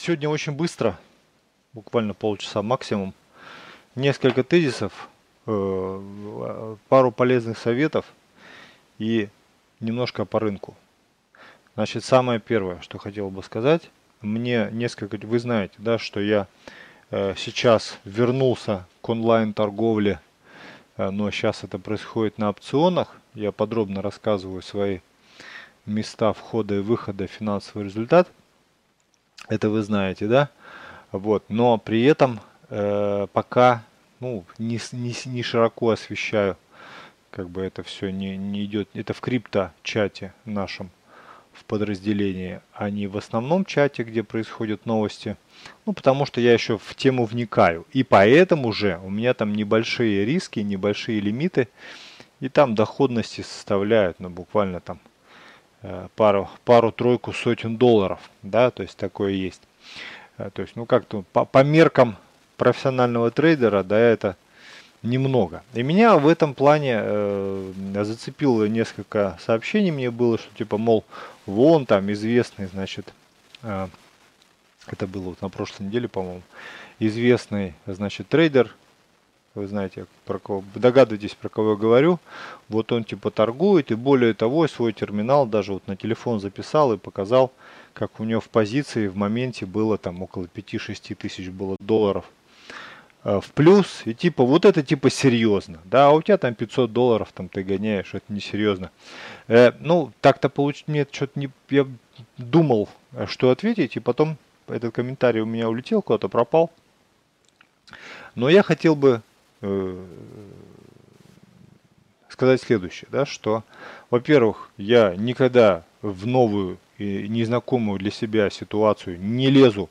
Сегодня очень быстро, буквально полчаса максимум, несколько тезисов, э, пару полезных советов и немножко по рынку. Значит, самое первое, что хотел бы сказать, мне несколько, вы знаете, да, что я э, сейчас вернулся к онлайн-торговле, э, но сейчас это происходит на опционах. Я подробно рассказываю свои места входа и выхода, финансовый результат. Это вы знаете, да? Вот. Но при этом э, пока ну, не, не, не широко освещаю, как бы это все не, не идет. Это в крипто-чате нашем в подразделении, а не в основном чате, где происходят новости. Ну, потому что я еще в тему вникаю. И поэтому же у меня там небольшие риски, небольшие лимиты. И там доходности составляют, ну, буквально там пару, пару-тройку сотен долларов, да, то есть такое есть. Э, то есть, ну как-то по, по меркам профессионального трейдера, да, это немного. И меня в этом плане э, зацепило несколько сообщений мне было, что типа, мол, вон там известный, значит, э, это было вот на прошлой неделе, по-моему, известный, значит, трейдер вы знаете, про кого, догадываетесь, про кого я говорю. Вот он типа торгует и более того, свой терминал даже вот на телефон записал и показал, как у него в позиции в моменте было там около 5-6 тысяч было долларов э, в плюс. И типа вот это типа серьезно. Да, а у тебя там 500 долларов там ты гоняешь, это несерьезно. Э, ну, так-то получить мне что-то не... Я думал, э, что ответить, и потом этот комментарий у меня улетел, куда-то пропал. Но я хотел бы сказать следующее, да, что, во-первых, я никогда в новую и незнакомую для себя ситуацию не лезу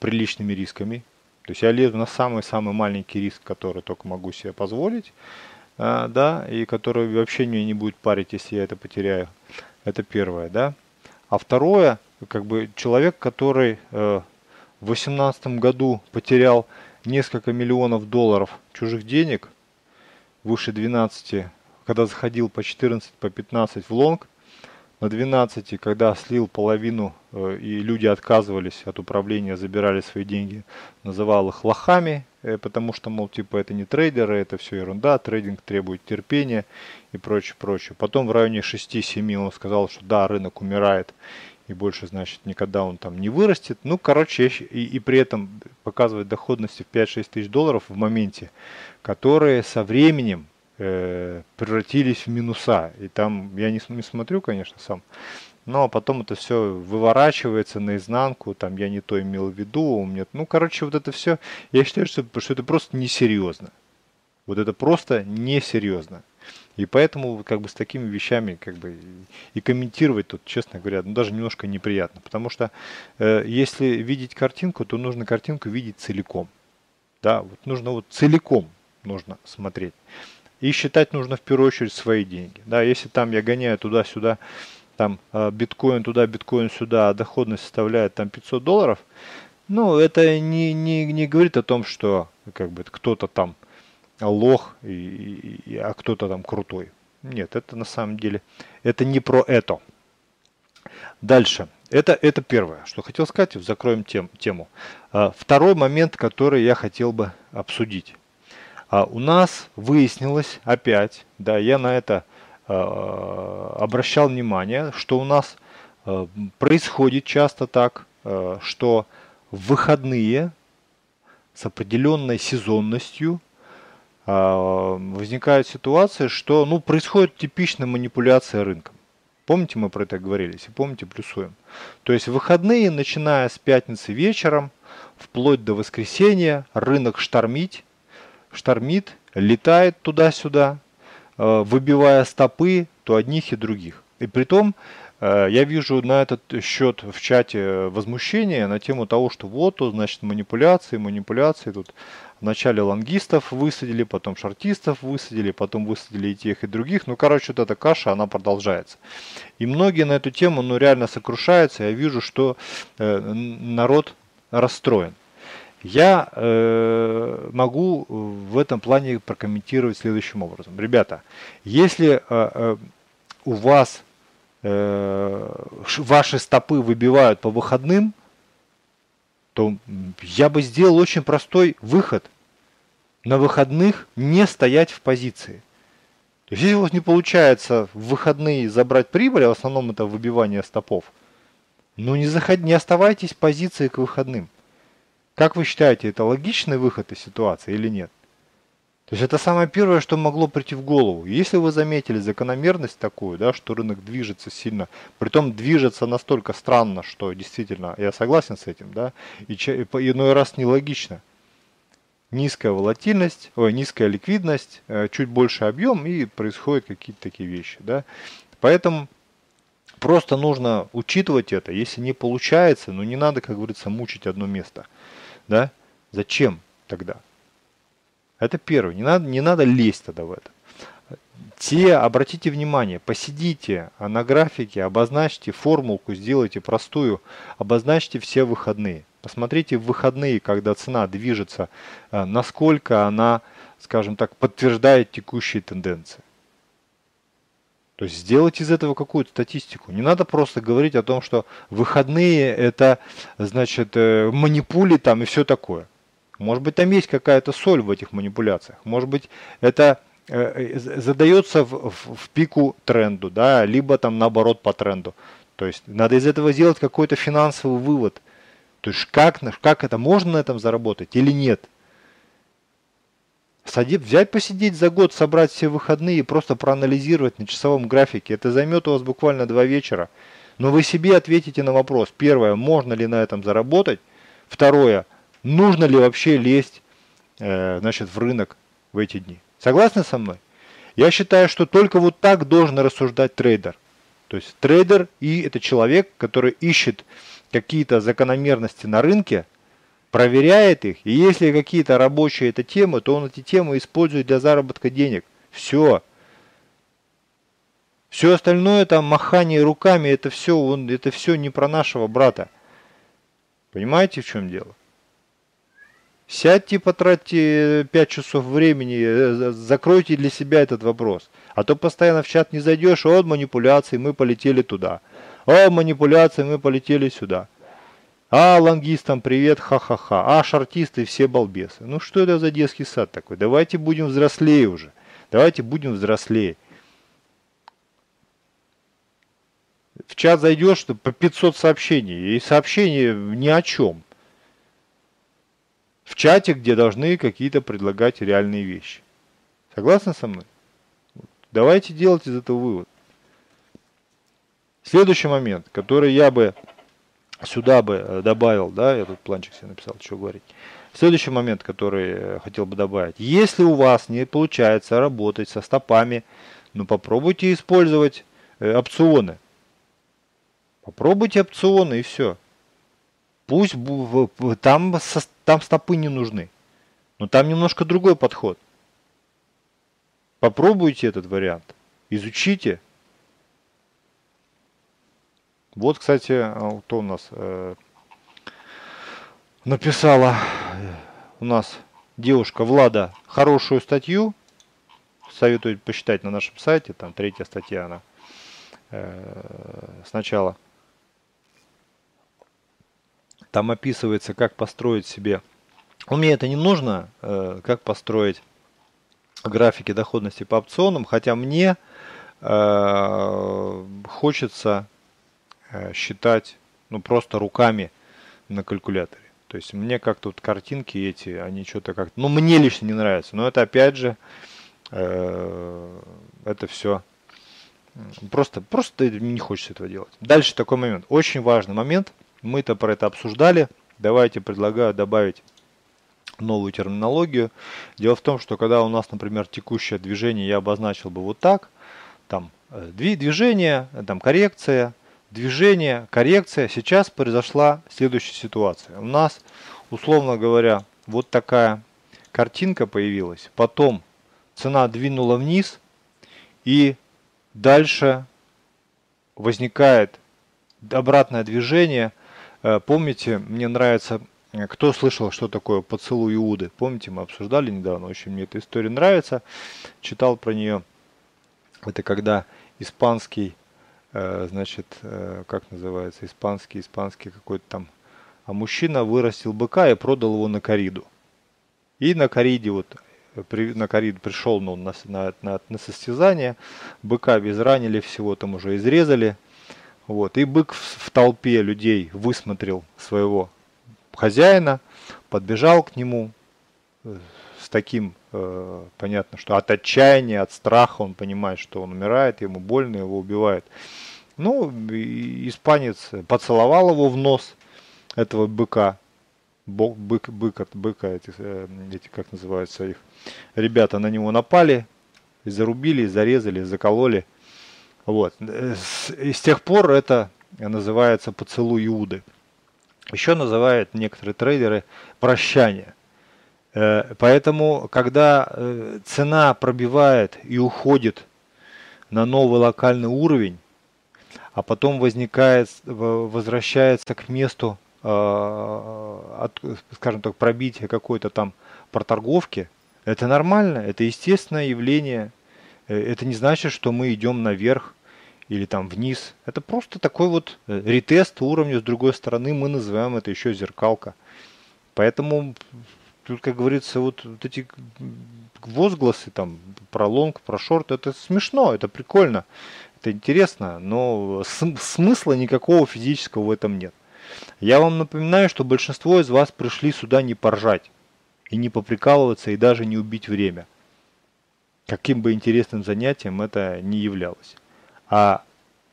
приличными рисками. То есть я лезу на самый-самый маленький риск, который только могу себе позволить, а, да, и который вообще меня не будет парить, если я это потеряю. Это первое, да. А второе, как бы человек, который э, в 2018 году потерял несколько миллионов долларов чужих денег, выше 12, когда заходил по 14, по 15 в лонг, на 12, когда слил половину э, и люди отказывались от управления, забирали свои деньги, называл их лохами, э, потому что, мол, типа это не трейдеры, это все ерунда, трейдинг требует терпения и прочее, прочее. Потом в районе 6-7 он сказал, что да, рынок умирает, и больше, значит, никогда он там не вырастет. Ну, короче, и, и при этом показывает доходности в 5-6 тысяч долларов в моменте, которые со временем э, превратились в минуса. И там, я не, не смотрю, конечно, сам, но потом это все выворачивается наизнанку, там я не то имел в виду, у меня, ну, короче, вот это все, я считаю, что, что это просто несерьезно. Вот это просто несерьезно. И поэтому как бы с такими вещами как бы и комментировать тут, честно говоря, ну, даже немножко неприятно. Потому что э, если видеть картинку, то нужно картинку видеть целиком. Да, вот нужно вот целиком нужно смотреть. И считать нужно в первую очередь свои деньги. Да, если там я гоняю туда-сюда, там э, биткоин туда, биткоин сюда, а доходность составляет там 500 долларов, ну, это не, не, не говорит о том, что как бы кто-то там лох, и, и, а кто-то там крутой. Нет, это на самом деле, это не про это. Дальше. Это, это первое, что хотел сказать, закроем тем, тему. А, второй момент, который я хотел бы обсудить. А, у нас выяснилось опять, да, я на это а, обращал внимание, что у нас происходит часто так, что в выходные с определенной сезонностью а, возникает ситуация, что ну, происходит типичная манипуляция рынком. Помните, мы про это говорили, если помните, плюсуем. То есть выходные, начиная с пятницы вечером, вплоть до воскресенья, рынок штормить, штормит, летает туда-сюда, а, выбивая стопы то одних и других. И при том а, я вижу на этот счет в чате возмущение на тему того, что вот, значит, манипуляции, манипуляции, тут Вначале лонгистов высадили, потом шортистов высадили, потом высадили и тех, и других. Ну, короче, вот эта каша, она продолжается. И многие на эту тему, ну, реально сокрушаются. Я вижу, что э, народ расстроен. Я э, могу в этом плане прокомментировать следующим образом. Ребята, если э, э, у вас э, ваши стопы выбивают по выходным, то я бы сделал очень простой выход. На выходных не стоять в позиции. То есть, если у вас не получается в выходные забрать прибыль, а в основном это выбивание стопов, ну не, заход... не оставайтесь в позиции к выходным. Как вы считаете, это логичный выход из ситуации или нет? То есть это самое первое, что могло прийти в голову. Если вы заметили закономерность такую, да, что рынок движется сильно, притом движется настолько странно, что действительно, я согласен с этим, да, и, и иной раз нелогично. Низкая волатильность, ой, низкая ликвидность, э, чуть больше объем и происходят какие-то такие вещи, да. Поэтому просто нужно учитывать это. Если не получается, ну не надо, как говорится, мучить одно место, да. Зачем тогда? Это первое. Не надо, не надо лезть тогда в это. Те, обратите внимание, посидите на графике, обозначьте формулку, сделайте простую, обозначьте все выходные. Посмотрите в выходные, когда цена движется, э, насколько она, скажем так, подтверждает текущие тенденции. То есть сделать из этого какую-то статистику. Не надо просто говорить о том, что выходные это, значит, э, манипули там и все такое. Может быть, там есть какая-то соль в этих манипуляциях. Может быть, это э, задается в, в, в пику тренду, да, либо там наоборот по тренду. То есть надо из этого сделать какой-то финансовый вывод. То есть как, как это, можно на этом заработать или нет. Сади, взять, посидеть за год, собрать все выходные и просто проанализировать на часовом графике. Это займет у вас буквально два вечера. Но вы себе ответите на вопрос. Первое, можно ли на этом заработать? Второе, нужно ли вообще лезть э, значит, в рынок в эти дни. Согласны со мной? Я считаю, что только вот так должен рассуждать трейдер. То есть трейдер и это человек, который ищет какие-то закономерности на рынке, проверяет их, и если какие-то рабочие это темы, то он эти темы использует для заработка денег. Все. Все остальное там махание руками, это все, он, это все не про нашего брата. Понимаете, в чем дело? Сядьте, потратьте 5 часов времени, э, закройте для себя этот вопрос. А то постоянно в чат не зайдешь, от манипуляций мы полетели туда. О, манипуляции мы полетели сюда. А, лонгистам привет, ха-ха-ха. А, шартисты все балбесы. Ну что это за детский сад такой? Давайте будем взрослее уже. Давайте будем взрослее. В чат зайдешь, по 500 сообщений. И сообщения ни о чем в чате, где должны какие-то предлагать реальные вещи. Согласны со мной? Давайте делать из этого вывод. Следующий момент, который я бы сюда бы э, добавил, да, я тут планчик себе написал, что говорить. Следующий момент, который э, хотел бы добавить. Если у вас не получается работать со стопами, ну попробуйте использовать э, опционы. Попробуйте опционы и все. Пусть там, там стопы не нужны. Но там немножко другой подход. Попробуйте этот вариант. Изучите. Вот, кстати, кто у нас э, написала у нас девушка Влада хорошую статью. Советую почитать на нашем сайте. Там третья статья она э, сначала. Там описывается, как построить себе. У меня это не нужно, э, как построить графики доходности по опционам, хотя мне э, хочется э, считать ну, просто руками на калькуляторе. То есть мне как-то вот картинки эти, они что-то как-то, ну мне лично не нравятся, но это опять же, э, это все просто, просто не хочется этого делать. Дальше такой момент, очень важный момент – мы-то про это обсуждали. Давайте предлагаю добавить новую терминологию. Дело в том, что когда у нас, например, текущее движение я обозначил бы вот так, там э, движение, там коррекция, движение, коррекция. Сейчас произошла следующая ситуация. У нас, условно говоря, вот такая картинка появилась. Потом цена двинула вниз и дальше возникает обратное движение – Э, помните, мне нравится, э, кто слышал, что такое поцелуй Иуды? Помните, мы обсуждали недавно, очень мне эта история нравится. Читал про нее. Это когда испанский, э, значит, как называется, испанский, испанский какой-то там а мужчина вырастил быка и продал его на кориду. И на кориде вот при, на корид пришел ну, на, на, на, на состязание, быка безранили всего там уже изрезали, вот, и бык в, в толпе людей высмотрел своего хозяина, подбежал к нему э, с таким, э, понятно, что от отчаяния, от страха он понимает, что он умирает, ему больно, его убивают. Ну, испанец поцеловал его в нос, этого быка, бык, бык, бык от быка, эти, э, эти, как называются их, ребята на него напали, зарубили, зарезали, закололи. Вот. И с тех пор это называется поцелуй Иуды. Еще называют некоторые трейдеры прощание. Э, поэтому, когда э, цена пробивает и уходит на новый локальный уровень, а потом возникает, возвращается к месту, скажем так, пробития какой-то там проторговки, это нормально, это естественное явление. Э, это не значит, что мы идем наверх или там вниз. Это просто такой вот э, ретест уровня с другой стороны. Мы называем это еще зеркалка. Поэтому тут, как говорится, вот, вот эти возгласы там про лонг, про шорт, это смешно, это прикольно, это интересно, но смысла никакого физического в этом нет. Я вам напоминаю, что большинство из вас пришли сюда не поржать и не поприкалываться, и даже не убить время. Каким бы интересным занятием это не являлось. А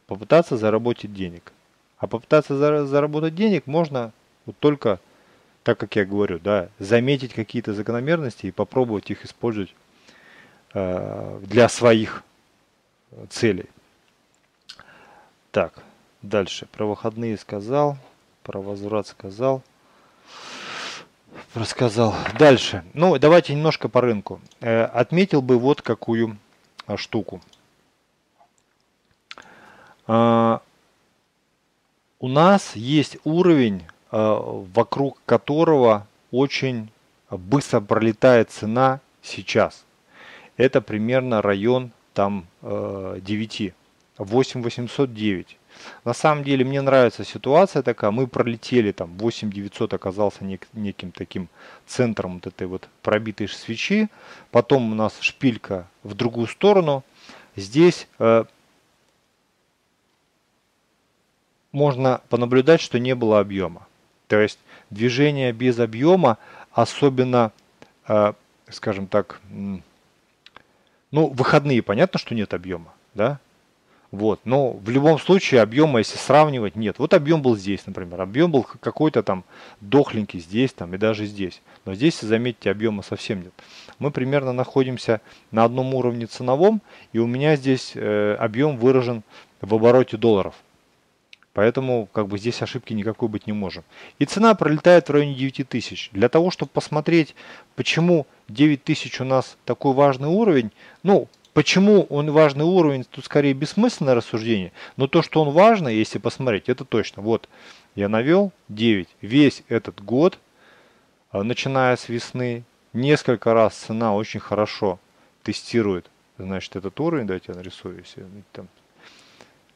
попытаться заработать денег. А попытаться заработать денег можно вот только, так как я говорю, да, заметить какие-то закономерности и попробовать их использовать э, для своих целей. Так, дальше. Про выходные сказал, про возврат сказал рассказал. Дальше. Ну, давайте немножко по рынку. Э, отметил бы вот какую а, штуку. А, у нас есть уровень, а, вокруг которого очень быстро пролетает цена сейчас. Это примерно район там 9, 8809. На самом деле мне нравится ситуация такая. Мы пролетели там 8900 оказался нек, неким таким центром вот этой вот пробитой свечи. Потом у нас шпилька в другую сторону. Здесь э, можно понаблюдать, что не было объема. То есть движение без объема, особенно, э, скажем так, ну, выходные, понятно, что нет объема, да? Вот. Но в любом случае объема, если сравнивать, нет. Вот объем был здесь, например. Объем был какой-то там дохленький здесь там и даже здесь. Но здесь, заметьте, объема совсем нет. Мы примерно находимся на одном уровне ценовом, и у меня здесь э, объем выражен в обороте долларов. Поэтому как бы здесь ошибки никакой быть не может. И цена пролетает в районе 9000. Для того, чтобы посмотреть, почему 9000 у нас такой важный уровень, ну, Почему он важный уровень, тут скорее бессмысленное рассуждение, но то, что он важно, если посмотреть, это точно. Вот, я навел 9. Весь этот год, а, начиная с весны, несколько раз цена очень хорошо тестирует, значит, этот уровень. Давайте я нарисую, если, там,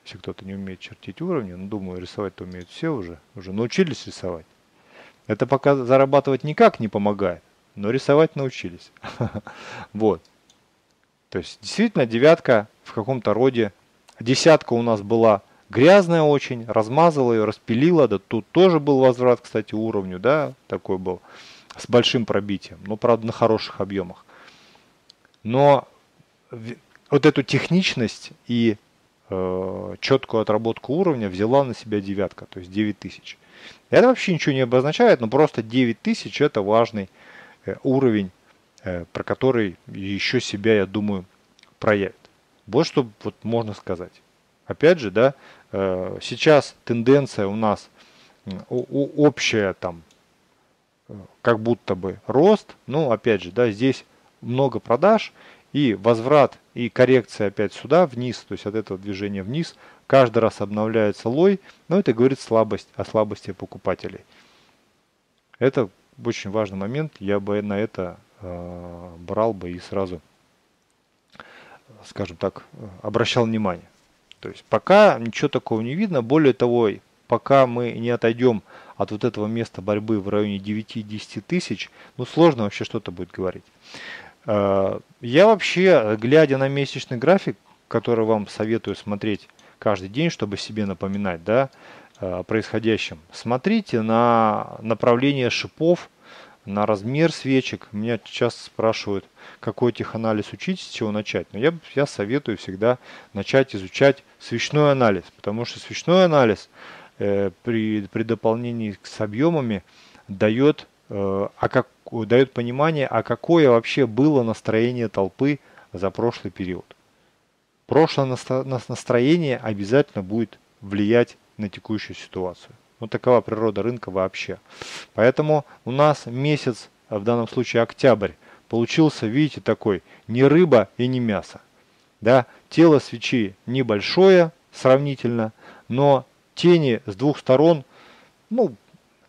если кто-то не умеет чертить уровни, ну, думаю, рисовать-то умеют все уже, уже научились рисовать. Это пока зарабатывать никак не помогает, но рисовать научились. Вот. То есть действительно девятка в каком-то роде, десятка у нас была грязная очень, размазала ее, распилила, да тут тоже был возврат, кстати, уровню, да, такой был, с большим пробитием, но, правда, на хороших объемах. Но вот эту техничность и э, четкую отработку уровня взяла на себя девятка, то есть 9000. Это вообще ничего не обозначает, но просто 9000 это важный э, уровень про который еще себя, я думаю, проявит. Вот что вот можно сказать. Опять же, да, э, сейчас тенденция у нас общая там, э, как будто бы рост, но опять же, да, здесь много продаж и возврат и коррекция опять сюда вниз, то есть от этого движения вниз, каждый раз обновляется лой, но это говорит слабость о слабости покупателей. Это очень важный момент, я бы на это Э, брал бы и сразу, скажем так, обращал внимание. То есть пока ничего такого не видно. Более того, пока мы не отойдем от вот этого места борьбы в районе 9-10 тысяч, ну сложно вообще что-то будет говорить. Э, я вообще, глядя на месячный график, который вам советую смотреть каждый день, чтобы себе напоминать да, э, о происходящем, смотрите на направление шипов, на размер свечек. Меня часто спрашивают, какой теханализ учить, с чего начать. Но я, я советую всегда начать изучать свечной анализ, потому что свечной анализ э, при, при дополнении с объемами дает, э, а как, дает понимание, а какое вообще было настроение толпы за прошлый период. Прошлое настроение обязательно будет влиять на текущую ситуацию. Вот такова природа рынка вообще. Поэтому у нас месяц, а в данном случае октябрь, получился, видите, такой, не рыба и не мясо. Да? Тело свечи небольшое сравнительно, но тени с двух сторон, ну,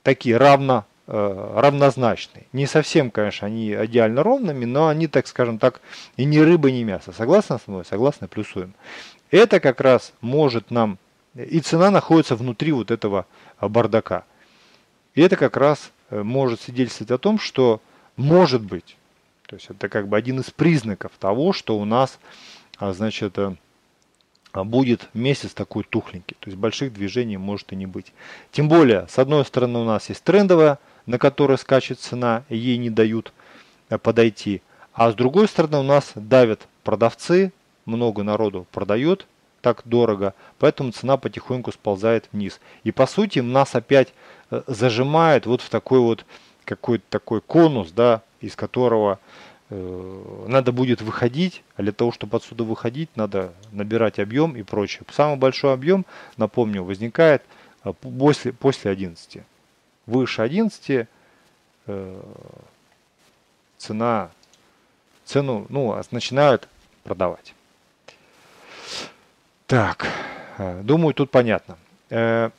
такие равно, э, равнозначные. Не совсем, конечно, они идеально ровными, но они, так скажем так, и не рыба, и не мясо. Согласны с мной? Согласны? Плюсуем. Это как раз может нам, и цена находится внутри вот этого бардака. И это как раз э, может свидетельствовать о том, что может быть, то есть это как бы один из признаков того, что у нас, а, значит, э, будет месяц такой тухленький. То есть больших движений может и не быть. Тем более, с одной стороны у нас есть трендовая, на которой скачет цена, ей не дают э, подойти. А с другой стороны у нас давят продавцы, много народу продает, так дорого, поэтому цена потихоньку сползает вниз. И по сути нас опять э, зажимает вот в такой вот какой-то такой конус, да, из которого э, надо будет выходить, а для того, чтобы отсюда выходить, надо набирать объем и прочее. Самый большой объем, напомню, возникает э, после, после 11. Выше 11 э, цена, цену ну, начинают продавать. Так, э, думаю, тут понятно. Э,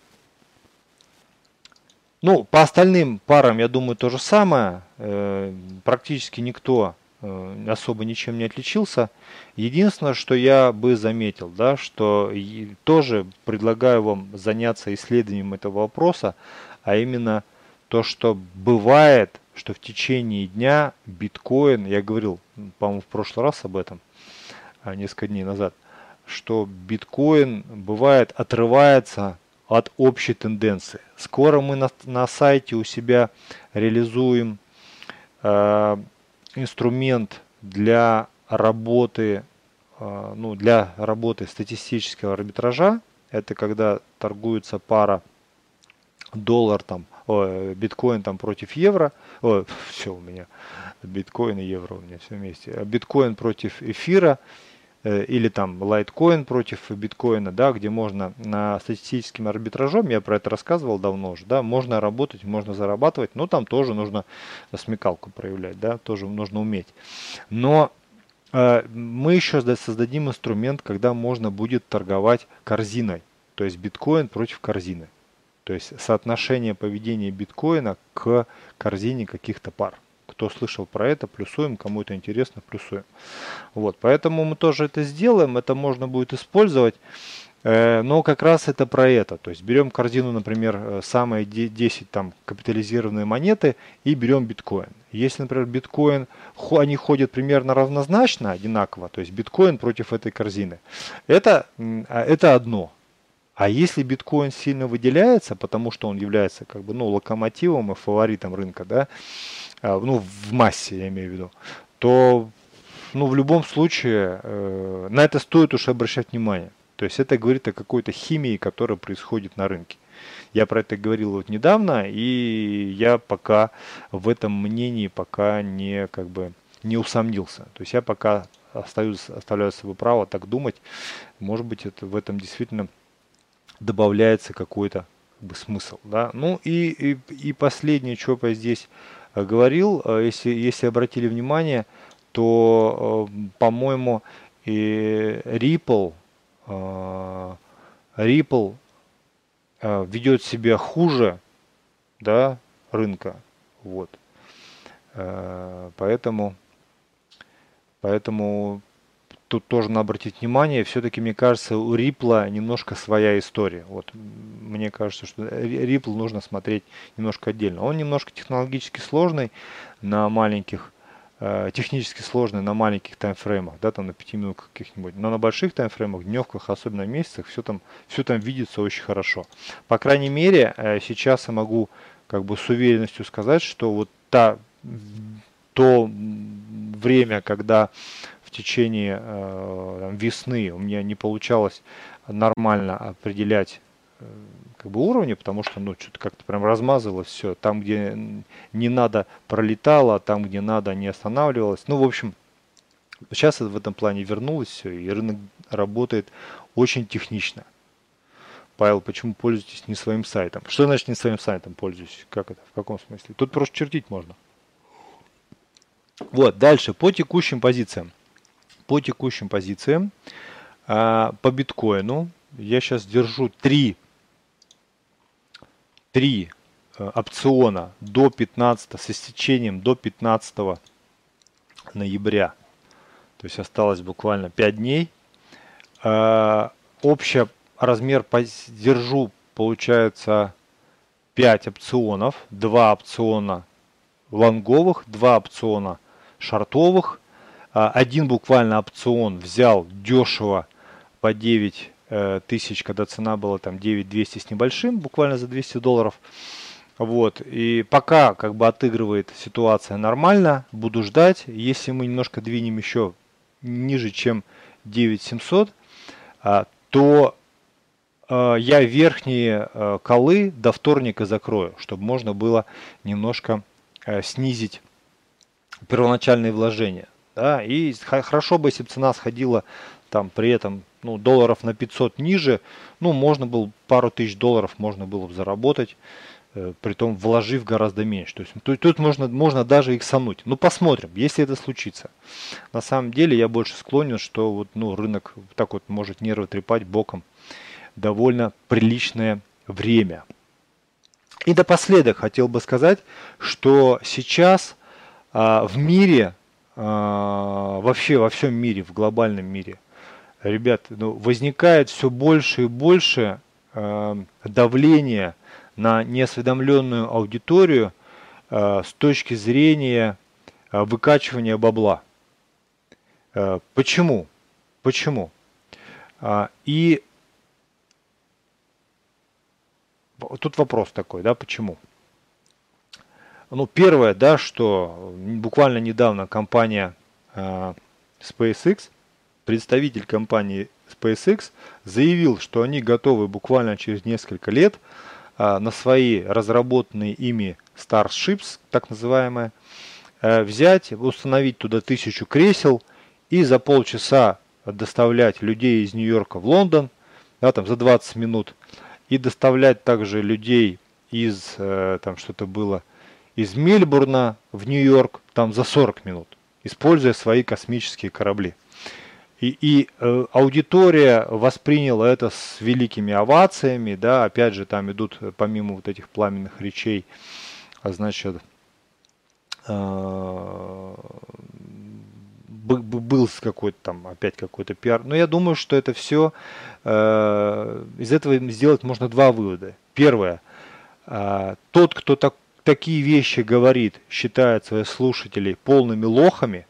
ну, по остальным парам, я думаю, то же самое. Э, практически никто особо ничем не отличился. Единственное, что я бы заметил, да, что тоже предлагаю вам заняться исследованием этого вопроса, а именно то, что бывает, что в течение дня биткоин, я говорил, по-моему, в прошлый раз об этом, а, несколько дней назад, что биткоин бывает отрывается от общей тенденции. Скоро мы на, на сайте у себя реализуем э, инструмент для работы, э, ну, для работы статистического арбитража. Это когда торгуется пара доллар там, о, биткоин там против евро. О, все у меня биткоин и евро у меня все вместе. Биткоин против эфира или там лайткоин против биткоина, да, где можно на статистическим арбитражом, я про это рассказывал давно уже, да, можно работать, можно зарабатывать, но там тоже нужно смекалку проявлять, да, тоже нужно уметь. Но э, мы еще создадим инструмент, когда можно будет торговать корзиной, то есть биткоин против корзины. То есть соотношение поведения биткоина к корзине каких-то пар. Кто слышал про это, плюсуем, кому это интересно, плюсуем. Вот, поэтому мы тоже это сделаем, это можно будет использовать. Э, но как раз это про это. То есть берем корзину, например, э, самые 10 там капитализированные монеты и берем биткоин. Если, например, биткоин, они ходят примерно равнозначно, одинаково, то есть биткоин против этой корзины, это, а, это одно. А если биткоин сильно выделяется, потому что он является как бы, ну, локомотивом и фаворитом рынка, да, ну, в массе, я имею в виду, то, ну, в любом случае, э, на это стоит уж обращать внимание. То есть это говорит о какой-то химии, которая происходит на рынке. Я про это говорил вот недавно, и я пока в этом мнении пока не как бы не усомнился. То есть я пока остаюсь, оставляю себе право так думать. Может быть, это в этом действительно добавляется какой-то как бы, смысл. Да? Ну и, и, и последнее, что я здесь Э, говорил, э, если, если обратили внимание, то, э, по-моему, и Ripple, Ripple ведет себя хуже да, рынка. Вот. Поэтому, поэтому тут тоже надо обратить внимание, все-таки, мне кажется, у Рипла немножко своя история. Вот мне кажется, что Ripple нужно смотреть немножко отдельно. Он немножко технологически сложный на маленьких, э, технически сложный на маленьких таймфреймах, да, там на 5 минут каких-нибудь. Но на больших таймфреймах, дневках, особенно месяцах, все там, все там видится очень хорошо. По крайней мере, э, сейчас я могу как бы с уверенностью сказать, что вот та, то время, когда течение э, весны у меня не получалось нормально определять э, как бы уровни, потому что ну что-то как-то прям размазывалось все. Там, где не надо, пролетало, там, где надо, не останавливалось. Ну, в общем, сейчас в этом плане вернулось все, и рынок работает очень технично. Павел, почему пользуетесь не своим сайтом? Что значит не своим сайтом пользуюсь? Как это? В каком смысле? Тут просто чертить можно. Вот, дальше, по текущим позициям. По текущим позициям, а, по биткоину, я сейчас держу три, три а, опциона до 15, с истечением до 15 ноября. То есть осталось буквально 5 дней. А, общая размер держу, получается, 5 опционов, 2 опциона лонговых, 2 опциона шартовых. А, один буквально опцион взял дешево по 9 э, тысяч, когда цена была там 9 200 с небольшим, буквально за 200 долларов. Вот, и пока как бы отыгрывает ситуация нормально, буду ждать. Если мы немножко двинем еще ниже, чем 9700, а, то а, я верхние колы до вторника закрою, чтобы можно было немножко э, снизить первоначальные вложения. Да, и хорошо бы, если бы цена сходила там при этом ну, долларов на 500 ниже, ну, можно было пару тысяч долларов можно было бы заработать, э, при том вложив гораздо меньше. То есть тут, тут можно, можно даже их сануть. Ну, посмотрим, если это случится. На самом деле я больше склонен, что вот, ну, рынок так вот может нервы трепать боком довольно приличное время. И напоследок хотел бы сказать, что сейчас а, в мире, вообще во всем мире, в глобальном мире, ребят, ну, возникает все больше и больше а, давления на неосведомленную аудиторию с точки зрения выкачивания бабла. Почему? Почему? И тут вопрос такой, да, почему? Ну, первое, да, что буквально недавно компания э, SpaceX, представитель компании SpaceX заявил, что они готовы буквально через несколько лет э, на свои разработанные ими Starships, так называемые, э, взять, установить туда тысячу кресел и за полчаса доставлять людей из Нью-Йорка в Лондон, да, там за 20 минут, и доставлять также людей из, э, там что-то было, из Мельбурна в Нью-Йорк там за 40 минут, используя свои космические корабли. И, и э, аудитория восприняла это с великими овациями, да, опять же там идут помимо вот этих пламенных речей, а значит, э, был какой-то там опять какой-то пиар. Но я думаю, что это все э, из этого сделать можно два вывода. Первое, э, тот, кто так, такие вещи говорит, считает своих слушателей полными лохами.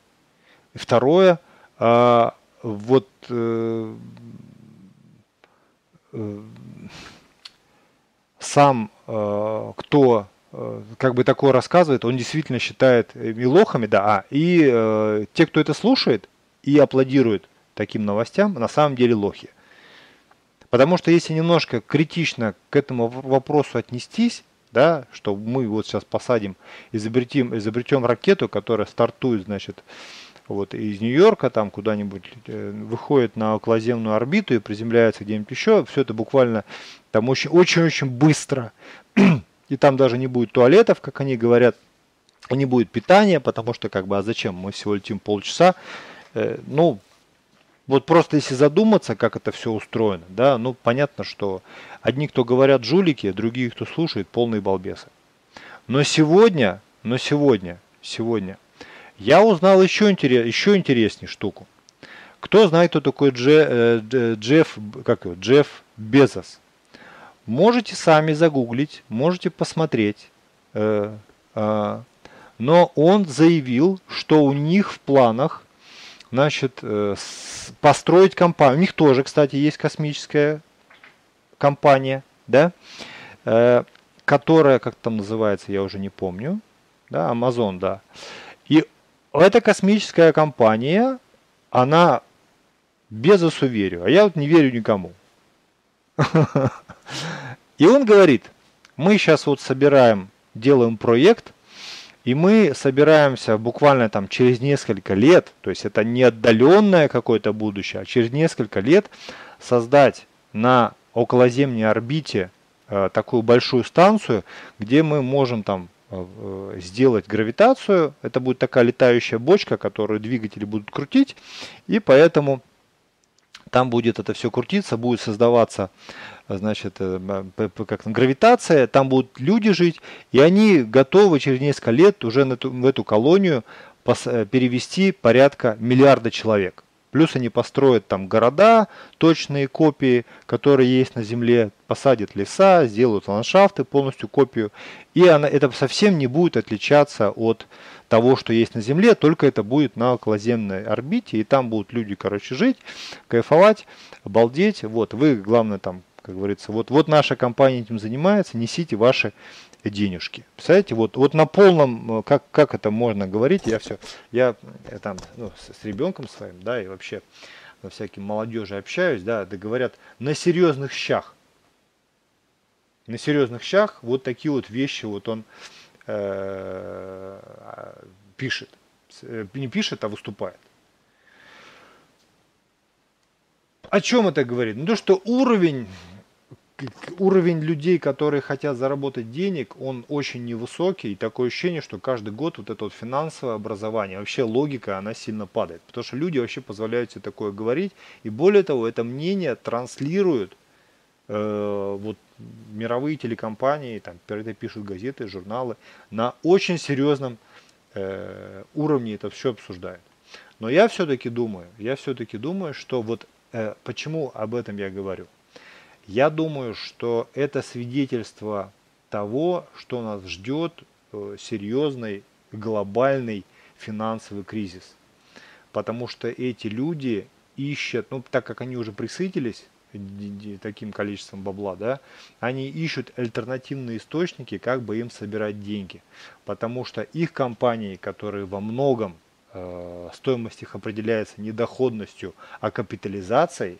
И второе, а, вот э, э, сам э, кто э, как бы такое рассказывает, он действительно считает ими лохами, да, а, и э, те, кто это слушает и аплодирует таким новостям, на самом деле лохи. Потому что если немножко критично к этому вопросу отнестись, да, что мы вот сейчас посадим, изобретем, изобретем ракету, которая стартует, значит, вот из Нью-Йорка там куда-нибудь э, выходит на околоземную орбиту и приземляется где-нибудь еще, все это буквально там очень-очень быстро, и там даже не будет туалетов, как они говорят, не будет питания, потому что как бы, а зачем, мы всего летим полчаса, э, ну, вот просто если задуматься, как это все устроено, да, ну понятно, что одни, кто говорят жулики, другие, кто слушает, полные балбесы. Но сегодня, но сегодня, сегодня я узнал еще, интерес, еще интереснее штуку. Кто знает, кто такой Дже, э, Джефф, как его, Джефф Безос? Можете сами загуглить, можете посмотреть. Э, э, но он заявил, что у них в планах значит, э, построить компанию. У них тоже, кстати, есть космическая компания, да, э, которая, как там называется, я уже не помню, да, Amazon, да. И эта космическая компания, она Безосу верю, а я вот не верю никому. И он говорит, мы сейчас вот собираем, делаем проект, и мы собираемся буквально там через несколько лет, то есть это не отдаленное какое-то будущее, а через несколько лет создать на околоземной орбите э, такую большую станцию, где мы можем там э, э, сделать гравитацию. Это будет такая летающая бочка, которую двигатели будут крутить, и поэтому там будет это все крутиться, будет создаваться значит, э, как гравитация, там будут люди жить, и они готовы через несколько лет уже на эту, в эту колонию э, перевести порядка миллиарда человек. Плюс они построят там города, точные копии, которые есть на Земле, посадят леса, сделают ландшафты, полностью копию. И она, это совсем не будет отличаться от того, что есть на Земле, только это будет на околоземной орбите, и там будут люди, короче, жить, кайфовать, обалдеть. Вот, вы, главное, там, как говорится, вот, вот наша компания этим занимается, несите ваши денежки. Представляете, вот, вот на полном, э, как, как это можно говорить, я все, я, я там ну, с, с ребенком своим, да, и вообще на всяким молодежи общаюсь, да, да говорят, на серьезных щах. На серьезных щах вот такие вот вещи вот он Э, пишет. Э, не пишет, а выступает. О чем это говорит? Ну, то, что уровень, уровень людей, которые хотят заработать денег, он очень невысокий. И такое ощущение, что каждый год вот это вот финансовое образование, вообще логика, она сильно падает. Потому что люди вообще позволяют себе такое говорить. И более того, это мнение транслируют э, вот мировые телекомпании, там, это пишут газеты, журналы, на очень серьезном э, уровне это все обсуждают. Но я все-таки думаю, я все-таки думаю, что вот э, почему об этом я говорю. Я думаю, что это свидетельство того, что нас ждет э, серьезный глобальный финансовый кризис. Потому что эти люди ищут, ну так как они уже присытились таким количеством бабла, да, они ищут альтернативные источники, как бы им собирать деньги. Потому что их компании, которые во многом э, стоимость их определяется не доходностью, а капитализацией,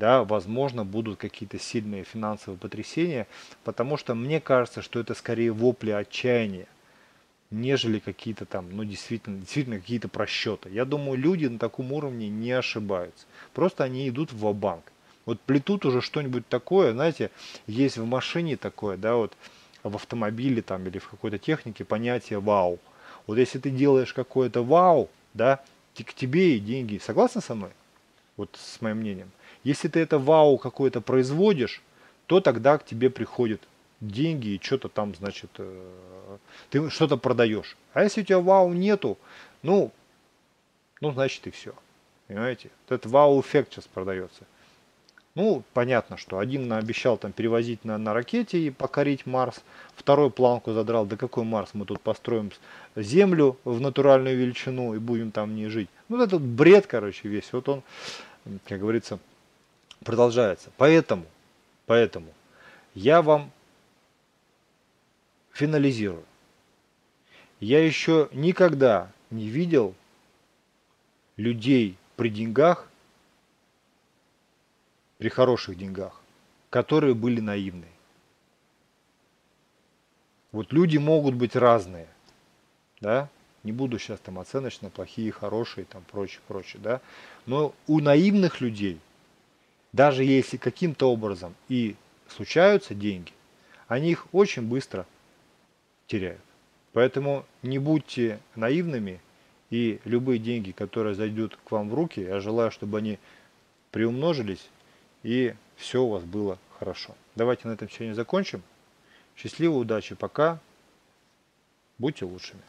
да, возможно, будут какие-то сильные финансовые потрясения, потому что мне кажется, что это скорее вопли отчаяния, нежели какие-то там, ну, действительно, действительно какие-то просчеты. Я думаю, люди на таком уровне не ошибаются. Просто они идут в банк вот плетут уже что-нибудь такое, знаете, есть в машине такое, да, вот в автомобиле там или в какой-то технике понятие вау. Вот если ты делаешь какое-то вау, да, к тебе и деньги. Согласны со мной? Вот с моим мнением. Если ты это вау какое-то производишь, то тогда к тебе приходят деньги и что-то там, значит, э, ты что-то продаешь. А если у тебя вау нету, ну, ну, значит и все. Понимаете? Этот вау-эффект сейчас продается. Ну, понятно, что один обещал там перевозить на, на ракете и покорить Марс, второй планку задрал, да какой Марс, мы тут построим Землю в натуральную величину и будем там не жить. Ну, это бред, короче, весь. Вот он, как говорится, продолжается. Поэтому, поэтому я вам финализирую. Я еще никогда не видел людей при деньгах, при хороших деньгах, которые были наивны. Вот люди могут быть разные, да, не буду сейчас там оценочно, плохие, хорошие, там прочее, прочее, да, но у наивных людей, даже если каким-то образом и случаются деньги, они их очень быстро теряют. Поэтому не будьте наивными, и любые деньги, которые зайдут к вам в руки, я желаю, чтобы они приумножились и все у вас было хорошо. Давайте на этом сегодня закончим. Счастливой удачи, пока. Будьте лучшими.